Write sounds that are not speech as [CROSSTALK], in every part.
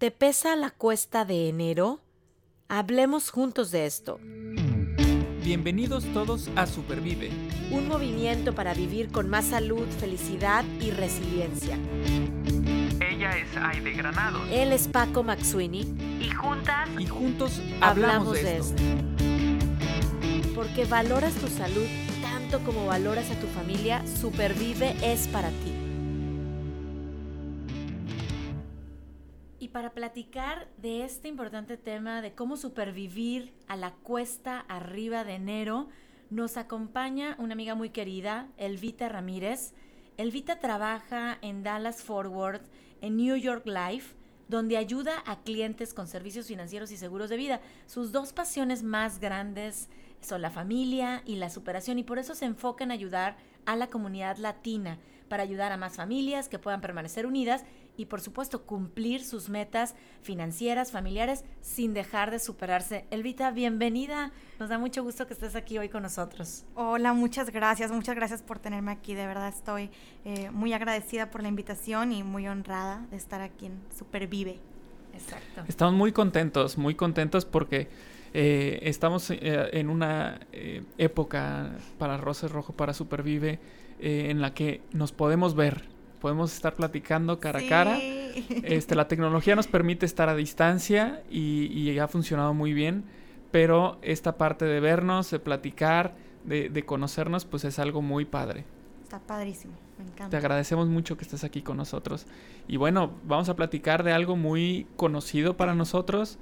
¿Te pesa la cuesta de enero? Hablemos juntos de esto. Bienvenidos todos a Supervive. Un movimiento para vivir con más salud, felicidad y resiliencia. Ella es Aide Granados. Él es Paco Maxuini. Y juntas. Y juntos hablamos, de, esto. Porque valoras tu salud tanto como valoras a tu familia, Supervive es para ti. Para platicar de este importante tema de cómo supervivir a la cuesta arriba de enero, nos acompaña una amiga muy querida, Elvita Ramírez. Elvita trabaja en Dallas Forward, en New York Life, donde ayuda a clientes con servicios financieros y seguros de vida. Sus dos pasiones más grandes son la familia y la superación y por eso se enfoca en ayudar a la comunidad latina, para ayudar a más familias que puedan permanecer unidas y por supuesto cumplir sus metas financieras, familiares, sin dejar de superarse. Elvita, bienvenida. Nos da mucho gusto que estés aquí hoy con nosotros. Hola, muchas gracias, muchas gracias por tenerme aquí. De verdad estoy eh, muy agradecida por la invitación y muy honrada de estar aquí en Supervive. Exacto. Estamos muy contentos, muy contentos porque eh, estamos eh, en una eh, época para Roses Rojo, para Supervive, en la que nos podemos ver, podemos estar platicando cara a cara. [LAUGHS] Este, la tecnología nos permite estar a distancia y, y, ha funcionado muy bien, pero esta parte de vernos, de platicar, de, de conocernos, pues es algo muy padre. Está padrísimo, me encanta. Te agradecemos mucho que estés aquí con nosotros. Y bueno, vamos a platicar de algo muy conocido para nosotros.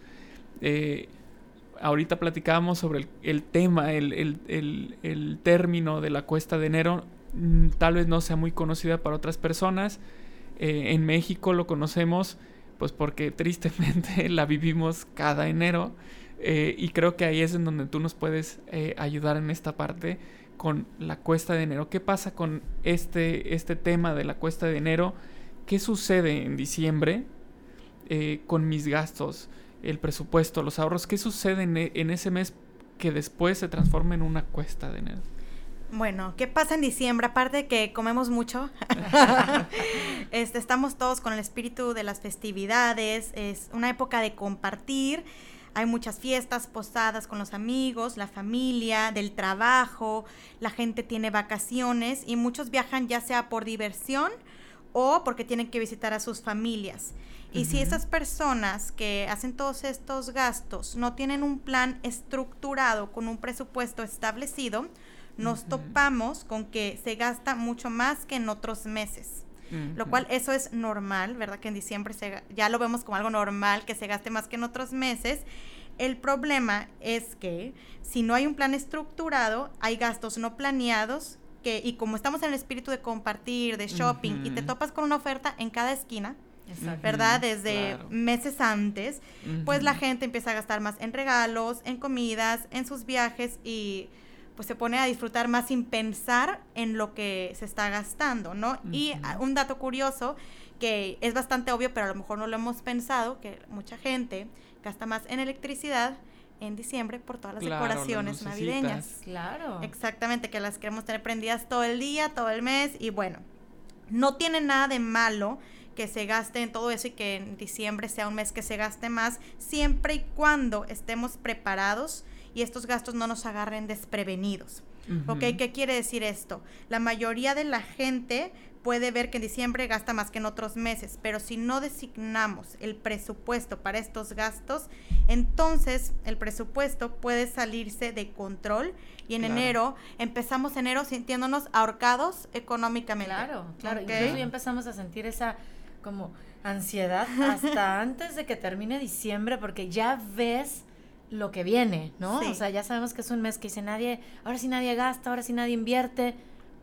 Eh, ahorita platicábamos sobre el, tema, el, término de la cuesta de enero, tal vez no sea muy conocida para otras personas. Eh, en México lo conocemos pues porque [LAUGHS] tristemente la vivimos cada enero eh, y creo que ahí es en donde tú nos puedes eh, ayudar en esta parte con la cuesta de enero. ¿Qué pasa con este, este tema de la cuesta de enero? ¿Qué sucede en diciembre con mis gastos? el presupuesto, los ahorros, ¿qué sucede e, en, ese mes que después se transforma en una cuesta de enero? Bueno, ¿qué pasa en diciembre? Aparte de que comemos mucho, [LAUGHS] este, estamos todos con el espíritu de las festividades, es una época de compartir, hay muchas fiestas, posadas con los amigos, la familia, del trabajo, la gente tiene vacaciones y muchos viajan ya sea por diversión o porque tienen que visitar a sus familias. Y si esas personas que hacen todos estos gastos no tienen un plan estructurado con un presupuesto establecido, nos topamos con que se gasta mucho más que en otros meses. Lo cual eso es normal, ¿verdad? Que en diciembre se, ya lo vemos como algo normal, que se gaste más que en otros meses. El problema es que si no hay un plan estructurado, hay gastos no planeados que, y como estamos en el espíritu de compartir, de shopping, y te topas con una oferta en cada esquina, ¿verdad? Desde meses antes, pues la gente empieza a gastar más en regalos, en comidas, en sus viajes y pues se pone a disfrutar más sin pensar en lo que se está gastando, ¿no? Y un dato curioso que es bastante obvio, pero a lo mejor no lo hemos pensado, que mucha gente gasta más en electricidad en diciembre por todas las decoraciones navideñas. Claro. Exactamente, que las queremos tener prendidas todo el día, todo el mes y bueno, no tiene nada de malo que se gaste en todo eso y que en diciembre sea un mes que se gaste más, siempre y cuando estemos preparados y estos gastos no nos agarren desprevenidos. ¿Ok? ¿Qué quiere decir esto? La mayoría de la gente puede ver que en diciembre gasta más que en otros meses, pero si no designamos el presupuesto para estos gastos, entonces el presupuesto puede salirse de control y en enero empezamos enero sintiéndonos ahorcados económicamente. Claro, claro, incluso ya empezamos a sentir esa como ansiedad hasta [LAUGHS] antes de que termine diciembre porque ya ves lo que viene, ¿no? O sea, ya sabemos que es un mes que dice nadie, ahora sí nadie gasta, ahora sí nadie invierte,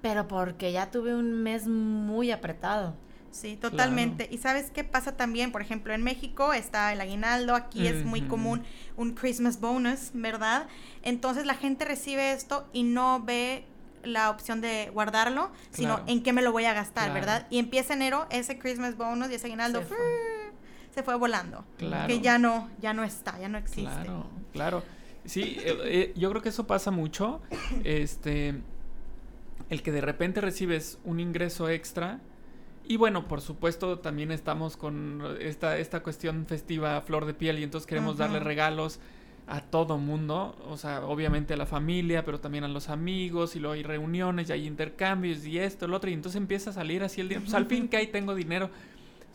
pero porque ya tuve un mes muy apretado. Sí, totalmente. Y sabes qué pasa también, por ejemplo, en México está el aguinaldo, aquí es muy común un Christmas bonus, ¿verdad? Entonces la gente recibe esto y no ve la opción de guardarlo, sino en qué me lo voy a gastar, ¿verdad? Y empieza enero, ese Christmas bonus y ese aguinaldo se fue, volando. Claro. Que ya no, ya no está, ya no existe. Claro, claro. Sí, eh, eh, yo creo que eso pasa mucho. Este, el que de repente recibes un ingreso extra Y bueno, por supuesto, también estamos con esta, esta cuestión festiva flor de piel y entonces queremos darle regalos a todo mundo, o sea, obviamente a la familia, pero también a los amigos, y luego hay reuniones, y hay intercambios, y esto, lo otro, y entonces empieza a salir así el dinero. Pues al fin [LAUGHS] que ahí tengo dinero.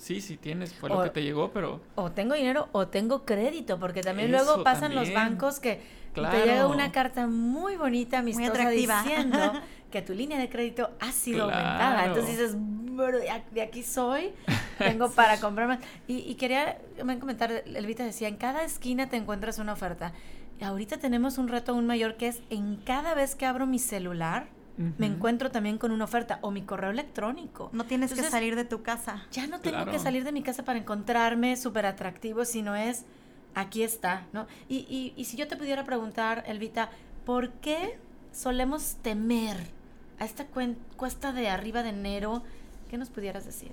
Sí, sí tienes, fue lo que te llegó, pero O tengo dinero o tengo crédito, porque también Eso luego pasan los bancos que Claro. te llega una carta muy bonita, amistosa, atractiva. diciendo [LAUGHS] que tu línea de crédito ha sido aumentada. Claro. Entonces dices, "Bro, de aquí soy, tengo [LAUGHS] para comprar más. Y, y quería comentar, Elvita decía, en cada esquina te encuentras una oferta. Ahorita tenemos un reto aún mayor que es en cada vez que abro mi celular, me encuentro también con una oferta o mi correo electrónico. No tienes Entonces, que salir de tu casa. ya no tengo Claro. que salir de mi casa para encontrarme súper atractivo, sino es, aquí está, ¿no? Y, y, y si yo te pudiera preguntar, Elvita, ¿por qué solemos temer a esta cuen- cuesta de arriba de enero? ¿Qué nos pudieras decir?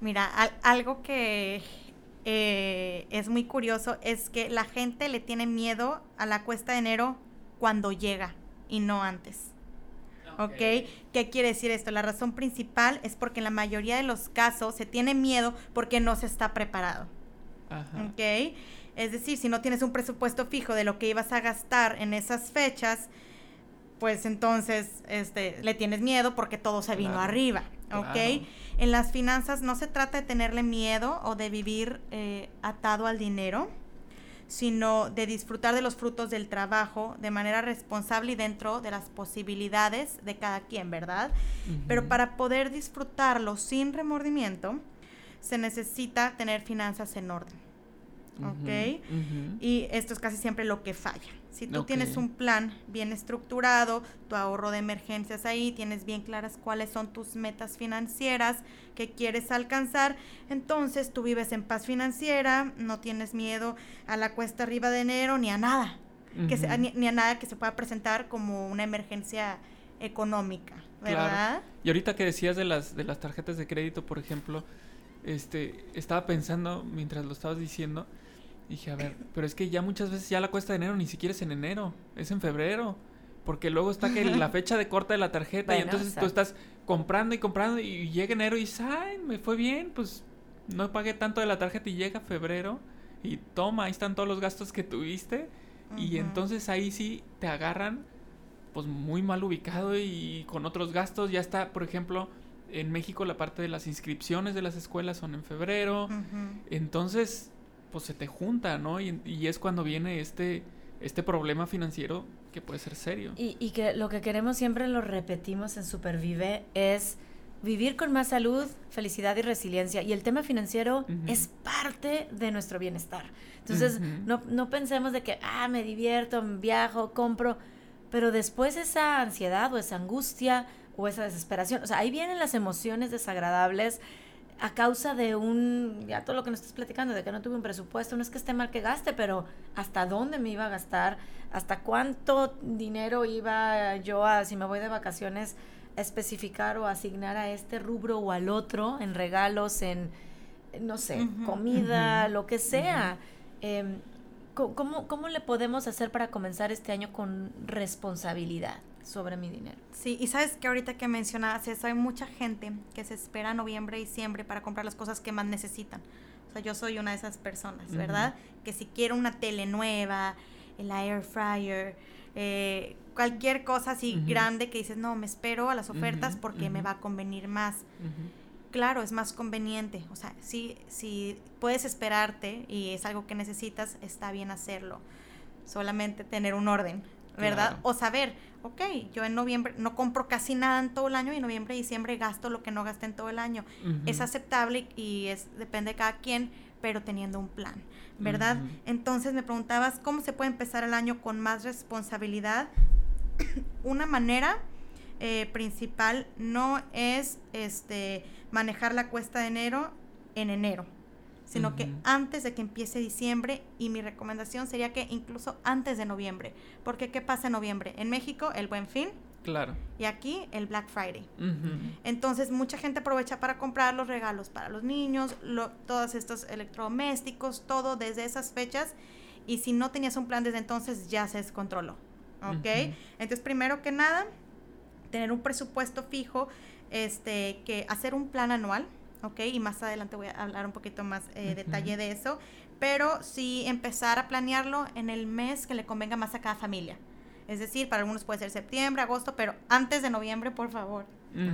Mira, al- algo que eh, es muy curioso es que la gente le tiene miedo a la cuesta de enero cuando llega y no antes. ¿Ok? ¿Qué quiere decir esto? La razón principal es porque en la mayoría de los casos se tiene miedo porque no se está preparado. Ajá. ¿Ok? Es decir, si no tienes un presupuesto fijo de lo que ibas a gastar en esas fechas, pues entonces este, le tienes miedo porque todo se vino Claro, arriba. ¿Ok? claro. En las finanzas no se trata de tenerle miedo o de vivir eh, atado al dinero, sino de disfrutar de los frutos del trabajo de manera responsable y dentro de las posibilidades de cada quien, ¿verdad? Pero para poder disfrutarlo sin remordimiento, se necesita tener finanzas en orden. ¿Ok? Y esto es casi siempre lo que falla. Si tú tienes un plan bien estructurado, tu ahorro de emergencias ahí, tienes bien claras cuáles son tus metas financieras que quieres alcanzar, entonces tú vives en paz financiera, no tienes miedo a la cuesta arriba de enero ni a nada, que se- ni, ni a nada que se pueda presentar como una emergencia económica, ¿verdad? Claro. Y ahorita que decías de las de las tarjetas de crédito, por ejemplo, este estaba pensando mientras lo estabas diciendo, dije, a ver, pero es que ya muchas veces ya la cuesta de enero ni siquiera es en enero, es en febrero. Porque luego está que la [LAUGHS] fecha de corte de la tarjeta y entonces tú estás comprando y comprando y llega enero y dices, ay, me fue bien, pues no pagué tanto de la tarjeta y llega febrero y toma, ahí están todos los gastos que tuviste y entonces ahí sí te agarran pues muy mal ubicado y con otros gastos. Ya está, por ejemplo, en México la parte de las inscripciones de las escuelas son en febrero. Entonces, pues se te junta, ¿no? Y, y es cuando viene este, este problema financiero que puede ser serio. Y, y que lo que queremos siempre lo repetimos en Supervive es vivir con más salud, felicidad y resiliencia. Y el tema financiero es parte de nuestro bienestar. Entonces, no, no pensemos de que, ah, me divierto, viajo, compro, pero después esa ansiedad o esa angustia o esa desesperación, o sea, ahí vienen las emociones desagradables a causa de un, ya todo lo que nos estás platicando, de que no tuve un presupuesto, no es que esté mal que gaste, pero hasta dónde me iba a gastar, hasta cuánto dinero iba yo a, si me voy de vacaciones, a especificar o asignar a este rubro o al otro, en regalos, en, no sé, comida, lo que sea. Em, ¿cómo, ¿Cómo le podemos hacer para comenzar este año con responsabilidad sobre mi dinero? Sí, y sabes que ahorita que mencionabas eso, hay mucha gente que se espera noviembre y diciembre para comprar las cosas que más necesitan. O sea, yo soy una de esas personas. ¿verdad? Que si quiero una tele nueva, el air fryer, eh, cualquier cosa así grande que dices, no, me espero a las ofertas porque me va a convenir más. Claro, es más conveniente. O sea, si, si puedes esperarte y es algo que necesitas, está bien hacerlo. Solamente tener un orden, ¿verdad? Claro. O saber, ok, yo en noviembre no compro casi nada en todo el año y en noviembre y diciembre gasto lo que no gasté en todo el año. Es aceptable y es depende de cada quien, pero teniendo un plan, ¿verdad? Entonces me preguntabas cómo se puede empezar el año con más responsabilidad. [CLEARS THROAT] Una manera eh, principal no es este manejar la cuesta de enero en enero, sino que antes de que empiece diciembre y mi recomendación sería que incluso antes de noviembre, porque ¿qué pasa en noviembre? En México el Buen Fin Claro. y aquí el Black Friday. Entonces mucha gente aprovecha para comprar los regalos para los niños, lo- todos estos electrodomésticos, todo desde esas fechas. Y si no tenías un plan desde entonces, ya se descontroló. ¿Ok? Entonces, primero que nada, tener un presupuesto fijo este, que hacer un plan anual, ¿ok? Y más adelante voy a hablar un poquito más eh, detalle de eso, pero sí empezar a planearlo en el mes que le convenga más a cada familia. Es decir, para algunos puede ser septiembre, agosto, pero antes de noviembre, por favor. Ujú.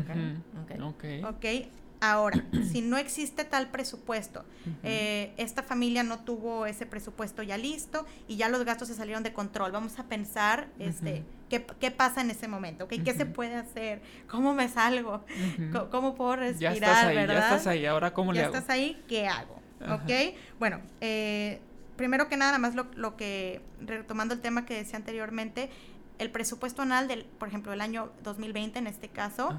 Ok. Ok. ¿Ok? Ahora, [CLEARS THROAT] si no existe tal presupuesto, eh, esta familia no tuvo ese presupuesto ya listo y ya los gastos se salieron de control, vamos a pensar este, qué, qué pasa en ese momento. ¿Qué se puede hacer? ¿Cómo me salgo? ¿Cómo puedo Ya respirar, estás ahí, verdad? ya estás ahí. Ahora, ¿cómo ya le hago? estás ahí, ¿qué hago? ¿Ok? Bueno, eh, primero que nada, nada más lo, lo que, retomando el tema que decía anteriormente, el presupuesto anual del, por ejemplo, el año 2020 en este caso,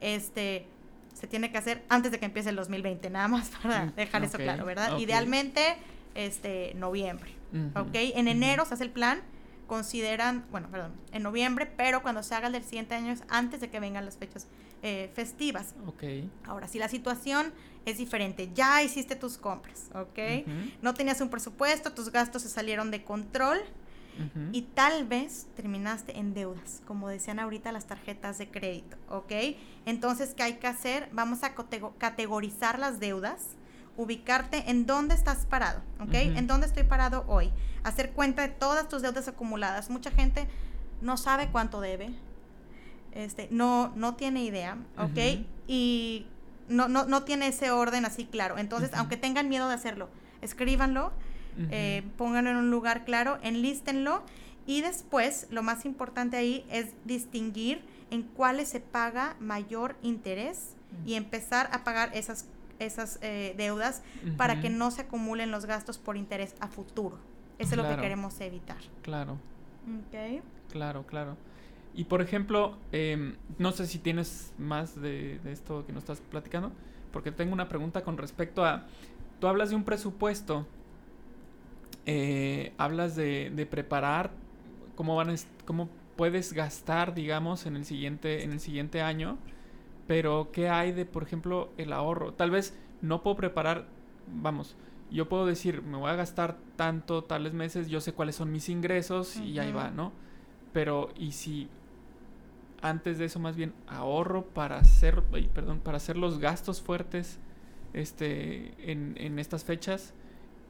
este se tiene que hacer antes de que empiece el 2020, nada más [LAUGHS] para Mm, dejar eso claro, ¿verdad? Idealmente, este, noviembre. ¿ok? En enero se hace el plan, consideran, bueno, perdón, en noviembre, pero cuando se haga el del siguiente año es antes de que vengan las fechas eh, festivas. Ok. Ahora, si la situación es diferente, ya hiciste tus compras, ¿ok? No tenías un presupuesto, tus gastos se salieron de control, Y tal vez terminaste en deudas, como decían ahorita las tarjetas de crédito, ¿ok? Entonces, ¿qué hay que hacer? Vamos a categorizar las deudas, ubicarte en dónde estás parado, ¿ok? En dónde estoy parado hoy, hacer cuenta de todas tus deudas acumuladas. Mucha gente no sabe cuánto debe, este, no, no tiene idea, ¿ok? Y no, no, no tiene ese orden así claro. Entonces, aunque tengan miedo de hacerlo, escríbanlo Eh, pónganlo en un lugar claro, enlístenlo y después lo más importante ahí es distinguir en cuáles se paga mayor interés y empezar a pagar esas, esas eh, deudas para que no se acumulen los gastos por interés a futuro. Eso es lo que queremos evitar. Claro. Ok. Claro, claro. Y por ejemplo, em, no sé si tienes más de, de esto que nos estás platicando, porque tengo una pregunta con respecto a, tú hablas de un presupuesto, eh, hablas de, de preparar cómo van, cómo puedes gastar, digamos, en el siguiente, en el siguiente año, pero ¿qué hay de, por ejemplo, el ahorro? Tal vez no puedo preparar, vamos, yo puedo decir, me voy a gastar tanto, tales meses, yo sé cuáles son mis ingresos y ahí va. ¿no? Pero, ¿y si antes de eso más bien ahorro para hacer, perdón, para hacer los gastos fuertes este, en, en estas fechas?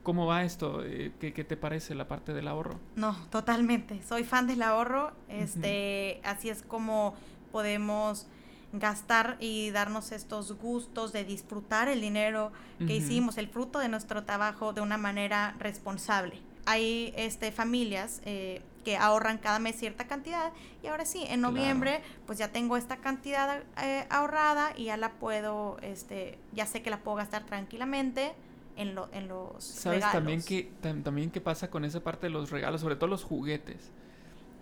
¿Cómo va esto? Eh, ¿Qué, qué te parece la parte del ahorro? No, totalmente. Soy fan del ahorro. Este, así es como podemos gastar y darnos estos gustos de disfrutar el dinero que hicimos, el fruto de nuestro trabajo de una manera responsable. Hay este, familias eh, que ahorran cada mes cierta cantidad y ahora sí, en Claro. noviembre pues ya tengo esta cantidad eh, ahorrada y ya la puedo, este, ya sé que la puedo gastar tranquilamente en, lo, en los ¿Sabes regalos. también tam- también qué pasa con esa parte de los regalos, sobre todo los juguetes?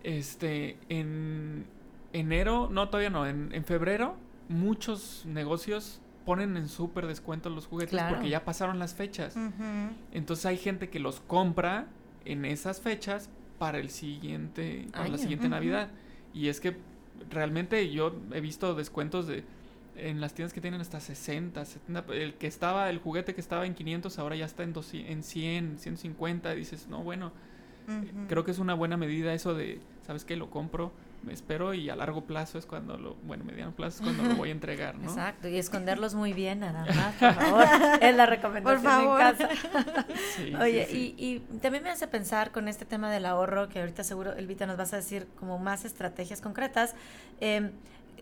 Este, en enero, no, todavía no, en, en febrero, muchos negocios ponen en súper descuento los juguetes Claro. porque ya pasaron las fechas. Entonces hay gente que los compra en esas fechas para el siguiente, para la siguiente. Navidad. Y es que realmente yo he visto descuentos de en las tiendas que tienen hasta 60, 70, el que estaba el juguete que estaba en 500 ahora ya está en 200, en 100, 150, dices, "No, bueno, creo que es una buena medida eso de, ¿sabes qué? Lo compro, me espero y a largo plazo es cuando lo, bueno, mediano plazo es cuando lo voy a entregar, ¿no? Exacto, y esconderlos [LAUGHS] muy bien, nada más, por favor. [LAUGHS] Es la recomendación Por favor. en casa. [LAUGHS] Sí, Oye, sí, sí. Y, y también me hace pensar con este tema del ahorro, que ahorita seguro, Elvita, nos vas a decir como más estrategias concretas. eh,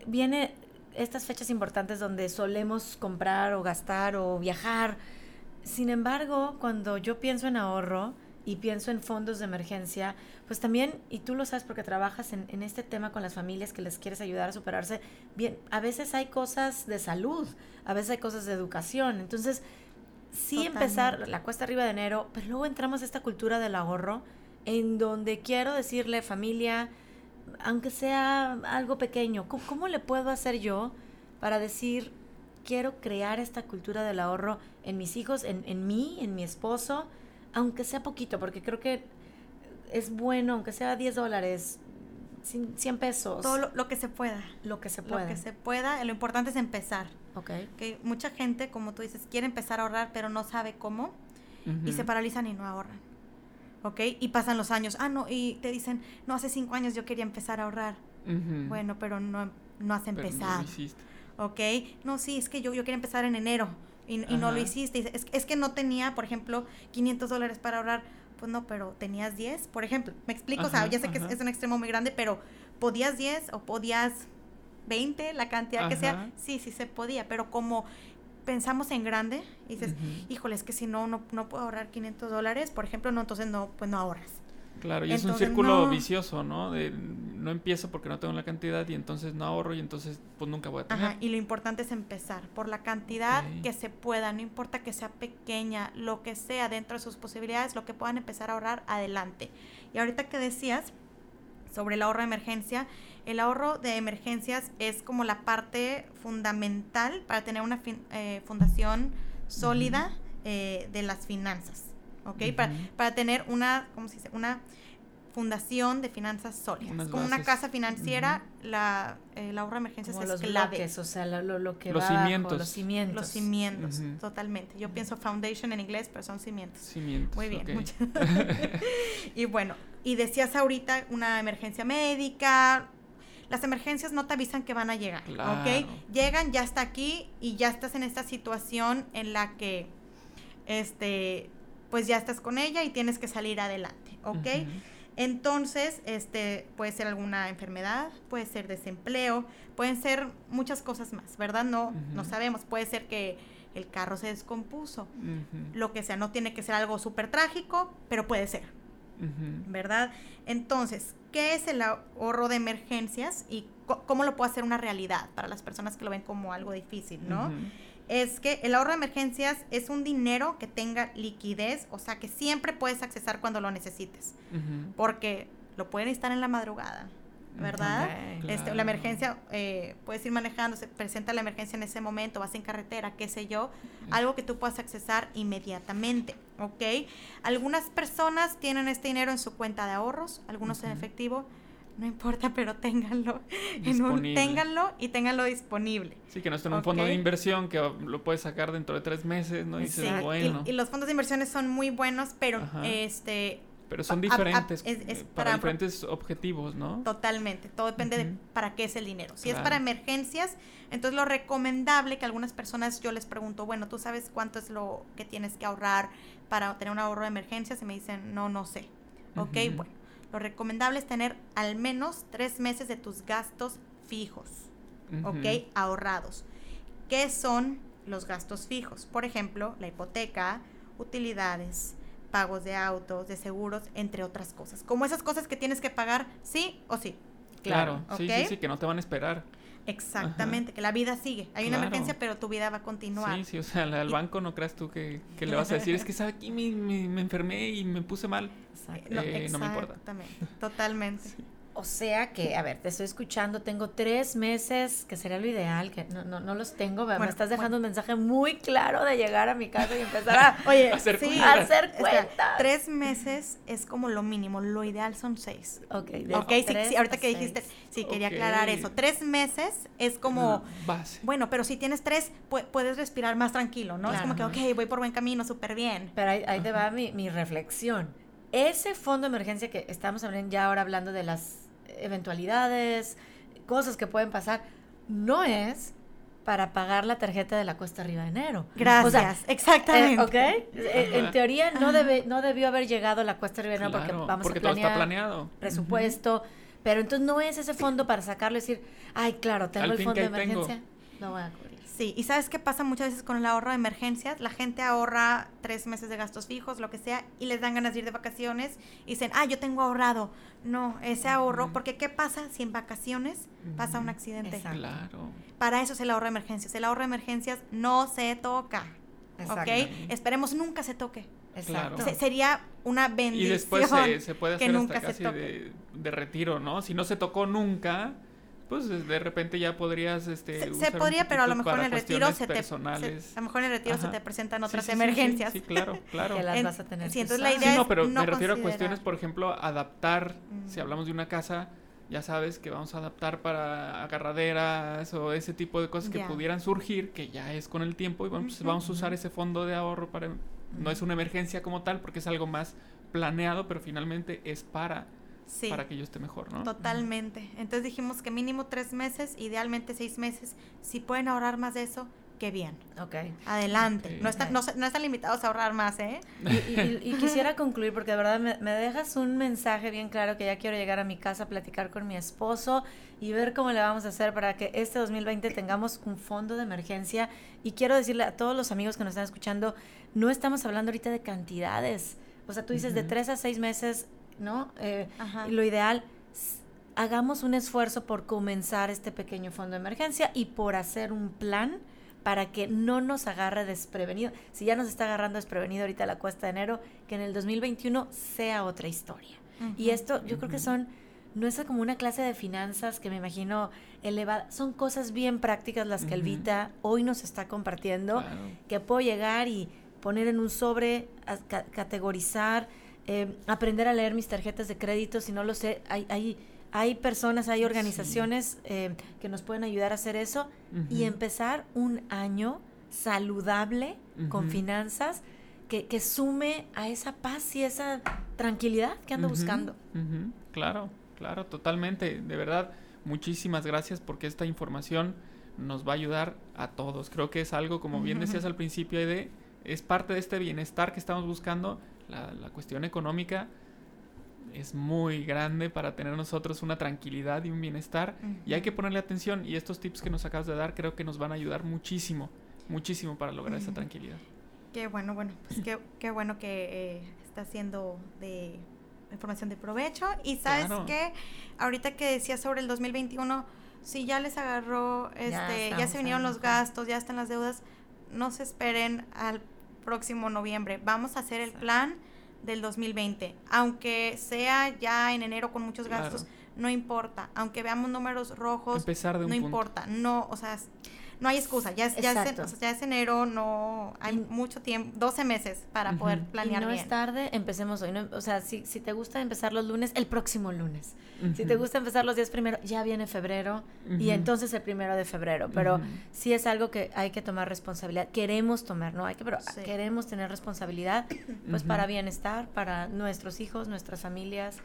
viene estas fechas importantes donde solemos comprar o gastar o viajar. Sin embargo, cuando yo pienso en ahorro y pienso en fondos de emergencia, pues también, y tú lo sabes porque trabajas en, en este tema con las familias que les quieres ayudar a superarse, bien, a veces hay cosas de salud, a veces hay cosas de educación. Entonces, sí empezar la cuesta arriba de enero, pero luego entramos a esta cultura del ahorro en donde quiero decirle familia, aunque sea algo pequeño, ¿cómo, cómo le puedo hacer yo para decir, quiero crear esta cultura del ahorro en mis hijos, en, en mí, en mi esposo, aunque sea poquito, porque creo que es bueno, aunque sea 10 dólares, 100 pesos, Todo lo, lo que se pueda. lo que se Lo pueda. que se pueda. Lo importante es empezar. Ok. Que mucha gente, como tú dices, quiere empezar a ahorrar, pero no sabe cómo. Y se paralizan y no ahorran. ¿Ok? Y pasan los años. Ah, no. Y te dicen, no, hace cinco años yo quería empezar a ahorrar. Bueno, pero no, no has no empezado. hiciste. ¿ok? No, sí, es que yo, yo quería empezar en enero y, y no lo hiciste. Es, es que no tenía, por ejemplo, 500 dólares para ahorrar. Pues no, pero tenías 10, por ejemplo. ¿Me explico? o sea, ya sé que es, un extremo muy grande, pero ¿podías 10 o podías 20, la cantidad que sea? Sí, sí se podía, pero como pensamos en grande, y dices, híjole, es que si no, no, no puedo ahorrar 500 dólares, por ejemplo, no, entonces no, pues no ahorras. Claro, y es un círculo no. vicioso, ¿no? De no empiezo porque no tengo la cantidad y entonces no ahorro y entonces pues nunca voy a tener. Ajá, y lo importante es empezar por la cantidad que se pueda, no importa que sea pequeña, lo que sea dentro de sus posibilidades, lo que puedan empezar a ahorrar, adelante. Y ahorita que decías sobre el ahorro de emergencia, el ahorro de emergencias es como la parte fundamental para tener una fin- eh, fundación sólida eh, de las finanzas, ¿ok? para, para tener una, ¿cómo se dice? Una fundación de finanzas sólidas. Unas como una casa financiera, la, el ahorro de emergencias Como es los clave. bloques, o sea, lo, lo- lo que Los va abajo, cimientos. los cimientos. Los cimientos, totalmente. Yo pienso foundation en inglés, pero son cimientos. Cimientos. Muy bien. muchas- [LAUGHS] y bueno, y decías ahorita una emergencia médica. Las emergencias no te avisan que van a llegar, Claro. ¿ok? Llegan, ya está aquí y ya estás en esta situación en la que, este, pues ya estás con ella y tienes que salir adelante, ¿ok? Entonces, este, puede ser alguna enfermedad, puede ser desempleo, pueden ser muchas cosas más, ¿verdad? No, no sabemos. Puede ser que el carro se descompuso, lo que sea, no tiene que ser algo súper trágico, pero puede ser. ¿verdad? Entonces, ¿qué es el ahorro de emergencias y cómo lo puede hacer una realidad para las personas que lo ven como algo difícil, ¿no? Es que el ahorro de emergencias es un dinero que tenga liquidez, o sea, que siempre puedes accesar cuando lo necesites, porque lo pueden estar en la madrugada, ¿verdad? Este, la emergencia, eh, puedes ir manejando, se presenta la emergencia en ese momento, vas en carretera, qué sé yo, algo que tú puedas accesar inmediatamente, ¿ok? Algunas personas tienen este dinero en su cuenta de ahorros, algunos en efectivo, no importa, [LAUGHS] pero ténganlo, en un, ténganlo y ténganlo disponible. Sí, que no está en un fondo de inversión que lo puedes sacar dentro de tres meses, ¿no? Y dices, Sí, y- bueno. y, los fondos de inversiones son muy buenos, pero Ajá. este pero son a- a- diferentes es- es eh, para- para diferentes objetivos, ¿no? totalmente, todo depende de para qué es el dinero. Si es para emergencias, entonces lo recomendable que algunas personas yo les pregunto, bueno, ¿tú sabes cuánto es lo que tienes que ahorrar para tener un ahorro de emergencias? Y me dicen, no, no sé. Ok, bueno, lo recomendable es tener al menos tres meses de tus gastos fijos. ¿ok? Ahorrados. ¿Qué son los gastos fijos? Por ejemplo, la hipoteca, utilidades, pagos de autos, de seguros, entre otras cosas. Como esas cosas que tienes que pagar sí o sí. Claro, Claro, sí, sí, sí, que no te van a esperar. Exactamente, que la vida sigue. Hay una emergencia, pero tu vida va a continuar. Sí, sí, o sea, al banco no creas tú que, que le vas a decir, es que sabe aquí me, me, me enfermé y me puse mal. Exacto. No, Eh, no me importa. totalmente. [LAUGHS] O sea que, a ver, te estoy escuchando, tengo tres meses, que sería lo ideal, que no, no, no los tengo, me Bueno, estás dejando bueno. un mensaje muy claro de llegar a mi casa y empezar a... [LAUGHS] Oye, Hacer sí, cuentas. Hacer espera, cuentas. tres meses es como lo mínimo, lo ideal son seis. Ok, de Ok, sí, tres sí, ahorita que dijiste, sí, quería aclarar eso. Tres meses es como... Base. Bueno, pero si tienes tres, pu- puedes respirar más tranquilo, ¿no? Es como que, ok, voy por buen camino, súper bien. Pero ahí, ahí te va mi, mi reflexión. Ese fondo de emergencia que estamos hablando ya ahora hablando de las eventualidades, cosas que pueden pasar, no es para pagar la tarjeta de la cuesta arriba de enero. Gracias, O sea, exactamente. Eh, ¿Ok? Eh, en teoría no, debe, no debió haber llegado la cuesta arriba de enero porque vamos porque a todo planear está planeado. presupuesto. Pero entonces no es ese fondo para sacarlo y decir, ay, claro, tengo Al el fondo de tengo. emergencia. Lo voy a cubrir. Sí, y ¿sabes qué pasa muchas veces con el ahorro de emergencias? La gente ahorra tres meses de gastos fijos, lo que sea, y les dan ganas de ir de vacaciones y dicen, ah, yo tengo ahorrado. No, ese ahorro, porque ¿qué pasa si en vacaciones pasa un accidente? Exacto. Claro. Para eso es el ahorro de emergencias. El ahorro de emergencias no se toca, Exacto. ¿ok? Esperemos nunca se toque. Exacto. Claro. Se- sería una Y bendición. después se, se puede que hacer nunca hasta se casi toque. de, de retiro, ¿no? Si no se tocó nunca, pues de repente ya podrías este Se, se usar un podría, pero a lo mejor en para el retiro cuestiones se te, personales. se- a lo mejor en el retiro se te presentan otras sí, sí, sí, emergencias. Sí, claro, [LAUGHS] claro. Que las En- vas a tener sí, entonces la idea Sí, no, es pero no me refiero a cuestiones, por ejemplo, adaptar, si Mm. hablamos de una casa, ya sabes que vamos a adaptar para agarraderas o ese tipo de cosas que pudieran surgir, que ya es con el tiempo, y bueno, pues vamos a usar ese fondo de ahorro para... No es una emergencia como tal, porque es algo más planeado, pero finalmente es para Sí. para que yo esté mejor, ¿no? Totalmente. Entonces dijimos que mínimo tres meses, idealmente seis meses. Si pueden ahorrar más de eso, qué bien. Ok. Adelante. No, están, no, se- no están limitados a ahorrar más, ¿eh? Y, y- y quisiera concluir porque de verdad me, me dejas un mensaje bien claro que ya quiero llegar a mi casa a platicar con mi esposo y ver cómo le vamos a hacer para que este 2020 tengamos un fondo de emergencia. Y quiero decirle a todos los amigos que nos están escuchando, no estamos hablando ahorita de cantidades. O sea, tú dices de tres a seis meses, ¿no? Eh, Ajá. y lo ideal, hagamos un esfuerzo por comenzar este pequeño fondo de emergencia y por hacer un plan para que no nos agarre desprevenido. Si ya nos está agarrando desprevenido ahorita la cuesta de enero, que en el 2021 sea otra historia. Y esto yo creo que son, no es como una clase de finanzas que me imagino elevada, son cosas bien prácticas las que Ujú. Elvita hoy nos está compartiendo Claro. que puedo llegar y poner en un sobre, a- ca- categorizar, eh, aprender a leer mis tarjetas de crédito, si no lo sé, hay, hay, hay personas, hay organizaciones eh, que nos pueden ayudar a hacer eso y empezar un año saludable con finanzas que, que sume a esa paz y esa tranquilidad que ando Ujú, buscando. ujú, Claro, claro, totalmente. De verdad, muchísimas gracias porque esta información nos va a ayudar a todos. Creo que es algo, como bien decías al principio, de es parte de este bienestar que estamos buscando. La, la cuestión económica es muy grande para tener nosotros una tranquilidad y un bienestar. Y hay que ponerle atención. Y estos tips que nos acabas de dar creo que nos van a ayudar muchísimo, muchísimo para lograr esa tranquilidad. Qué bueno, bueno, pues qué, qué bueno que eh, está haciendo de información de provecho. Y sabes Claro. qué, ahorita que decías sobre el 2021, si ya les agarró, este, ya, estamos se vinieron los gastos, ya están las deudas, no se esperen al próximo noviembre. Vamos a hacer el plan del 2020. Aunque sea ya en enero con muchos Claro. gastos, no importa. Aunque veamos números rojos, Empezar de un no punto. importa. No, o sea, no hay excusa. Ya es, ya es, o sea, ya es enero, no hay Y- mucho tiempo, 12 meses para poder planear y no bien. es tarde, empecemos hoy. ¿no? O sea, si, si te gusta empezar los lunes, el próximo lunes. Si te gusta empezar los días primero, ya viene febrero y entonces el primero de febrero. Pero sí es algo que hay que tomar responsabilidad. Queremos tomar, ¿no? Hay que, pero Sí. queremos tener responsabilidad, pues para bienestar, para nuestros hijos, nuestras familias.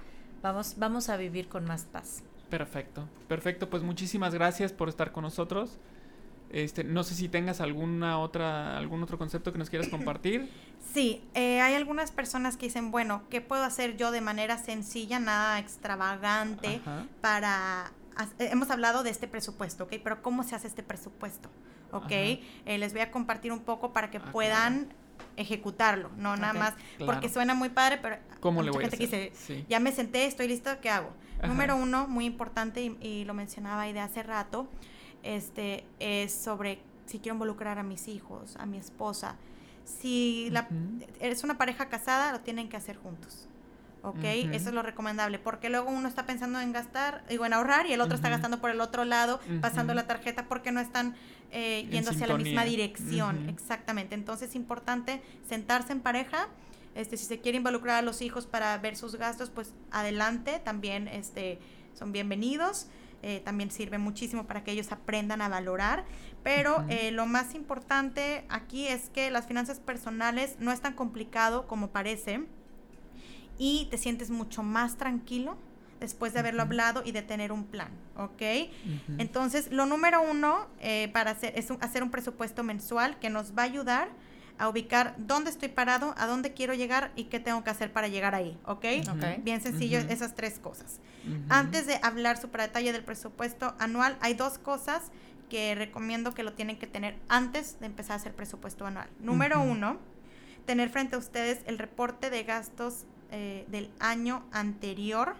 Vamos, vamos a vivir con más paz. Perfecto, perfecto. Pues muchísimas gracias por estar con nosotros. Este, no sé si tengas alguna otra, algún otro concepto que nos quieras [COUGHS] compartir. Sí, eh, hay algunas personas que dicen, bueno, ¿qué puedo hacer yo de manera sencilla, nada extravagante, Ajá. para... eh, Hemos hablado de este presupuesto, ¿ok? Pero ¿cómo se hace este presupuesto? ¿Ok? Eh, les voy a compartir un poco para que Ah, puedan ejecutarlo, no nada más, claro. porque suena muy padre, pero ¿Cómo le voy a que hacer? dice, Sí. ya me senté, estoy lista, ¿qué hago? Ajá. Número uno, muy importante, y, y lo mencionaba ahí de hace rato, este, es sobre si quiero involucrar a mis hijos, a mi esposa. Si la, eres una pareja casada, lo tienen que hacer juntos. ¿Ok? Eso es lo recomendable, porque luego uno está pensando en gastar, digo, en ahorrar, y el otro está gastando por el otro lado, pasando la tarjeta, porque no están eh, En yendo hacia la misma dirección. Exactamente. Entonces es importante sentarse en pareja. Este, si se quiere involucrar a los hijos para ver sus gastos, pues adelante, también este, son bienvenidos. Eh, también sirve muchísimo para que ellos aprendan a valorar. Pero eh, lo más importante aquí es que las finanzas personales no es tan complicado como parece y te sientes mucho más tranquilo después de haberlo hablado y de tener un plan, ¿ok? Entonces, lo número uno eh, para hacer es un- hacer un presupuesto mensual que nos va a ayudar a ubicar dónde estoy parado, a dónde quiero llegar y qué tengo que hacer para llegar ahí, ¿ok? Bien sencillo esas tres cosas. Antes de hablar super detalle del presupuesto anual, hay dos cosas que recomiendo que lo tienen que tener antes de empezar a hacer presupuesto anual. Número uno, tener frente a ustedes el reporte de gastos eh, del año anterior,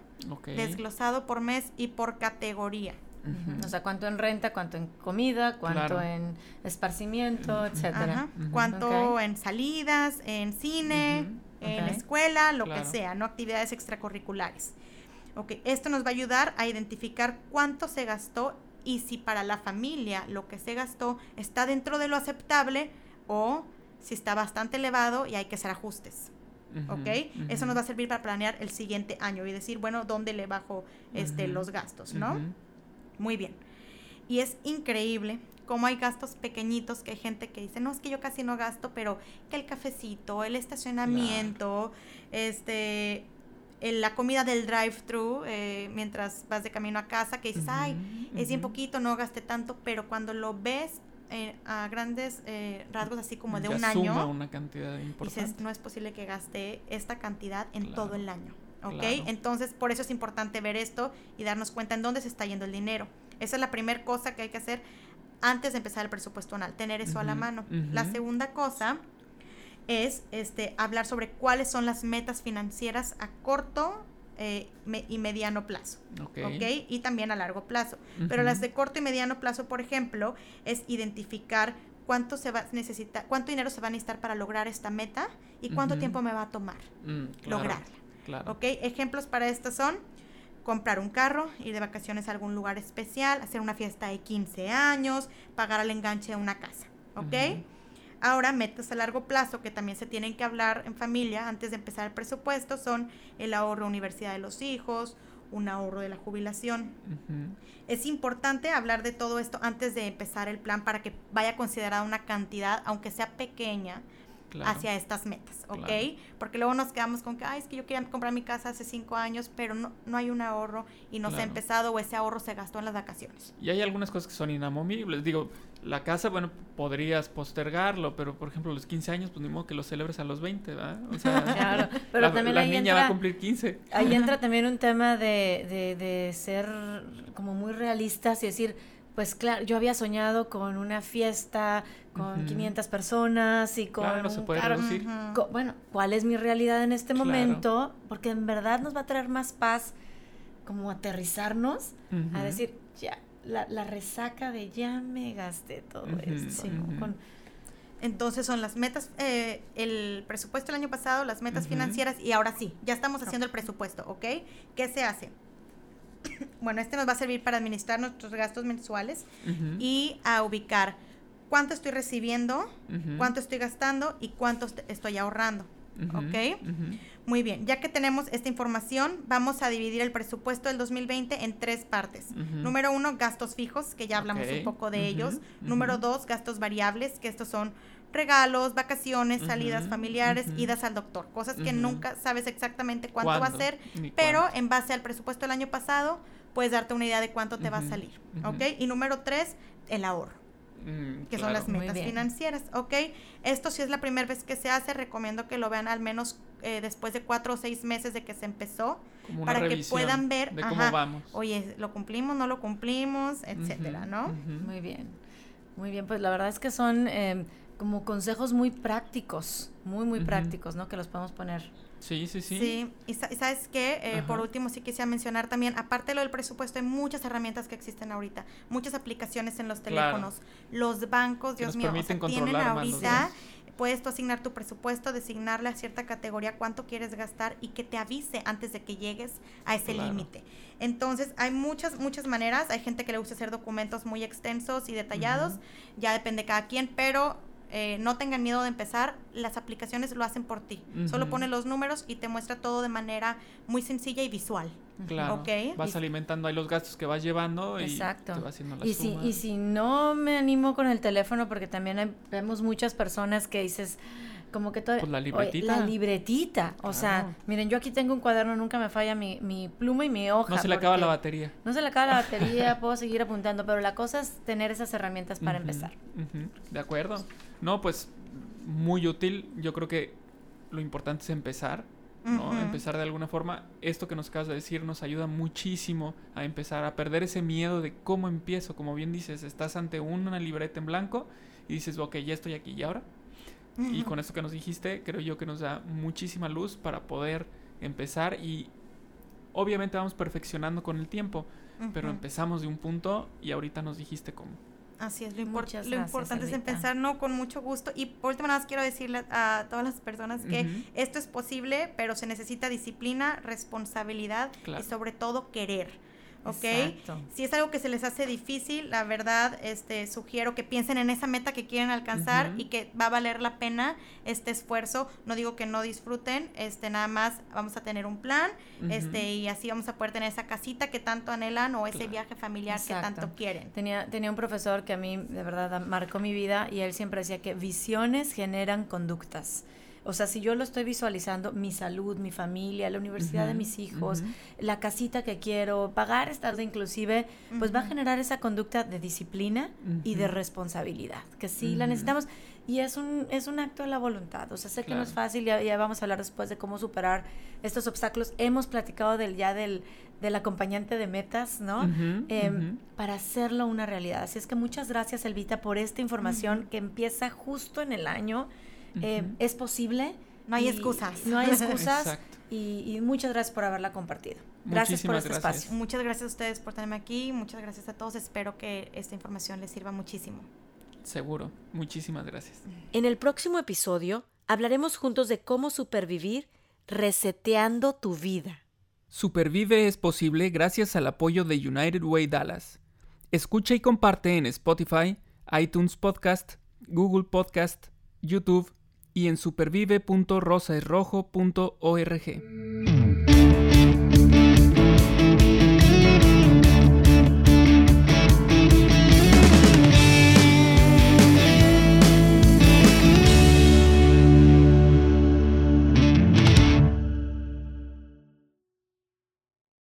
desglosado por mes y por categoría. O sea, cuánto en renta, cuánto en comida, cuánto Claro. en esparcimiento, etcétera. Ajá. Ujú. Cuánto en salidas, en cine, en escuela, lo Claro. que sea, no actividades extracurriculares. Ok, esto nos va a ayudar a identificar cuánto se gastó y si para la familia lo que se gastó está dentro de lo aceptable o si está bastante elevado y hay que hacer ajustes. ¿Ok? Eso nos va a servir para planear el siguiente año y decir, bueno, ¿dónde le bajo este, los gastos? ¿no? Ujú. Muy bien. Y es increíble cómo hay gastos pequeñitos que hay gente que dice, no, es que yo casi no gasto, pero que el cafecito, el estacionamiento, este, el- la comida del drive-thru eh, mientras vas de camino a casa, que dices, ay, es bien poquito, no gasté tanto, pero cuando lo ves eh, a grandes eh, rasgos, así como de Ya un suma año, una cantidad importante. dices, no es posible que gaste esta cantidad en Claro, todo el año. ¿Ok? claro. Entonces, por eso es importante ver esto y darnos cuenta en dónde se está yendo el dinero. Esa es la primera cosa que hay que hacer antes de empezar el presupuesto anual, tener eso a la mano. La segunda cosa es este, hablar sobre cuáles son las metas financieras a corto eh, me- y mediano plazo. Ok. ¿ok? Y también a largo plazo. Pero las de corto y mediano plazo, por ejemplo, es identificar cuánto se va a necesitar, cuánto dinero se va a necesitar para lograr esta meta y cuánto tiempo me va a tomar Mm, claro, lograrla. Claro. ¿Ok? Ejemplos para esto son comprar un carro, ir de vacaciones a algún lugar especial, hacer una fiesta de 15 años, pagar al enganche de una casa. ¿Ok? Ahora, metas a largo plazo que también se tienen que hablar en familia antes de empezar el presupuesto son el ahorro universidad de los hijos, un ahorro de la jubilación. Es importante hablar de todo esto antes de empezar el plan para que vaya considerada una cantidad, aunque sea pequeña, Claro. hacia estas metas, ¿ok? Claro. Porque luego nos quedamos con que, ay, es que yo quería comprar mi casa hace cinco años, pero no, no hay un ahorro y no se ha empezado o ese ahorro se gastó en las vacaciones. Y hay algunas cosas que son inamovibles. Digo, la casa, bueno, podrías postergarlo, pero por ejemplo, los 15 años, pues ni modo que los celebres a los 20, ¿verdad? O sea, [LAUGHS] Claro, pero la, también la ahí niña va a cumplir 15. Ahí entra [LAUGHS] también un tema de, de, de ser como muy realistas y decir, pues claro, yo había soñado con una fiesta con Ujú. 500 personas y con Claro, se un puede reducir. Bueno, ¿cuál es mi realidad en este Claro. momento? Porque en verdad nos va a traer más paz como aterrizarnos a decir, ya, la, la resaca de ya me gasté todo Ujú, esto. ¿no? ujú. Con- Entonces son las metas, eh, el presupuesto el año pasado, las metas financieras y ahora sí, ya estamos haciendo el presupuesto, ¿ok? ¿Qué se hace? Bueno, este nos va a servir para administrar nuestros gastos mensuales y a ubicar cuánto estoy recibiendo, cuánto estoy gastando y cuánto est- estoy ahorrando. ¿ok? Muy bien, ya que tenemos esta información, vamos a dividir el presupuesto del 2020 en tres partes. Número uno, gastos fijos, que ya hablamos un poco de ellos. Número dos, gastos variables, que estos son regalos, vacaciones, salidas familiares, idas al doctor. Cosas que nunca sabes exactamente cuánto va a ser, pero cuánto. en base al presupuesto del año pasado, puedes darte una idea de cuánto te va a salir. ¿Ok? Y número tres, el ahorro Mm, que son las metas financieras, ¿ok? Esto si es la primera vez que se hace, recomiendo que lo vean al menos eh, después de cuatro o seis meses de que se empezó, Como una para que puedan ver, de cómo ajá, vamos. oye, lo cumplimos, no lo cumplimos, etcétera, ¿no? Muy bien, muy bien, pues la verdad es que son eh, como consejos muy prácticos, muy, muy prácticos, ¿no? Que los podemos poner. Sí, sí, sí. Sí, y, sa- y sabes qué, Eh, por último sí quisiera mencionar también, aparte de lo del presupuesto, hay muchas herramientas que existen ahorita, muchas aplicaciones en los Claro. teléfonos, los bancos, Dios mío, o sea, tienen ahorita, puedes tú asignar tu presupuesto, designarle a cierta categoría cuánto quieres gastar y que te avise antes de que llegues a ese Claro. límite. Entonces, hay muchas, muchas maneras, hay gente que le gusta hacer documentos muy extensos y detallados, ya depende cada quien, pero... eh, no tengan miedo de empezar, las aplicaciones lo hacen por ti. Solo Ujú. pones los números y te muestra todo de manera muy sencilla y visual. Claro. Ok. Vas Y- alimentando ahí los gastos que vas llevando y Exacto. te va haciendo la Y si, y si no me animo con el teléfono, porque también hay- vemos muchas personas que dices, como que todavía... Pues la oye, libretita. la libretita. O sea, miren, yo aquí tengo un cuaderno, nunca me falla mi, mi pluma y mi hoja. No se le acaba la batería. No se le acaba la batería, [LAUGHS] puedo seguir apuntando, pero la cosa es tener esas herramientas para empezar. De acuerdo. No, pues muy útil. Yo creo que lo importante es empezar. ¿no? Empezar de alguna forma. Esto que nos acabas de decir nos ayuda muchísimo a empezar, a perder ese miedo de cómo empiezo. Como bien dices, estás ante una libreta en blanco y dices, ok, ya estoy aquí y ahora. Y con esto que nos dijiste, creo yo que nos da muchísima luz para poder empezar y obviamente vamos perfeccionando con el tiempo, pero empezamos de un punto y ahorita nos dijiste cómo. Así es, lo, import- lo gracias, importante es empezar, no, con mucho gusto. Y por último, nada más quiero decirle a todas las personas que esto es posible, pero se necesita disciplina, responsabilidad Claro. y sobre todo querer. ¿Ok? Exacto. Si es algo que se les hace difícil, la verdad, este, sugiero que piensen en esa meta que quieren alcanzar y que va a valer la pena este esfuerzo. No digo que no disfruten, este, nada más vamos a tener un plan, este, y así vamos a poder tener esa casita que tanto anhelan o ese Claro. viaje familiar que tanto quieren. Tenía, tenía un profesor que a mí de verdad marcó mi vida y él siempre decía que visiones generan conductas. O sea, si yo lo estoy visualizando, mi salud, mi familia, la universidad de mis hijos, la casita que quiero, pagar esta deuda inclusive, pues va a generar esa conducta de disciplina y de responsabilidad, que sí la necesitamos. Y es un, es un acto de la voluntad. O sea, sé que no es fácil, ya, ya vamos a hablar después de cómo superar estos obstáculos. Hemos platicado del ya del, del acompañante de metas, ¿no? Em. Para hacerlo una realidad. Así es que muchas gracias, Elvita, por esta información que empieza justo en el año. Eh, es posible. No hay excusas. No hay [LAUGHS] excusas. Exacto. y, y muchas gracias por haberla compartido. Gracias por este gracias. espacio. Muchas gracias a ustedes por tenerme aquí. Muchas gracias a todos. Espero que esta información les sirva muchísimo. Seguro. Muchísimas gracias. En el próximo episodio hablaremos juntos de cómo supervivir reseteando tu vida. Supervive es posible gracias al apoyo de United Way Dallas. Escucha y comparte en Spotify, iTunes Podcast, Google Podcast, YouTube y en supervive.rosaesrojo.org.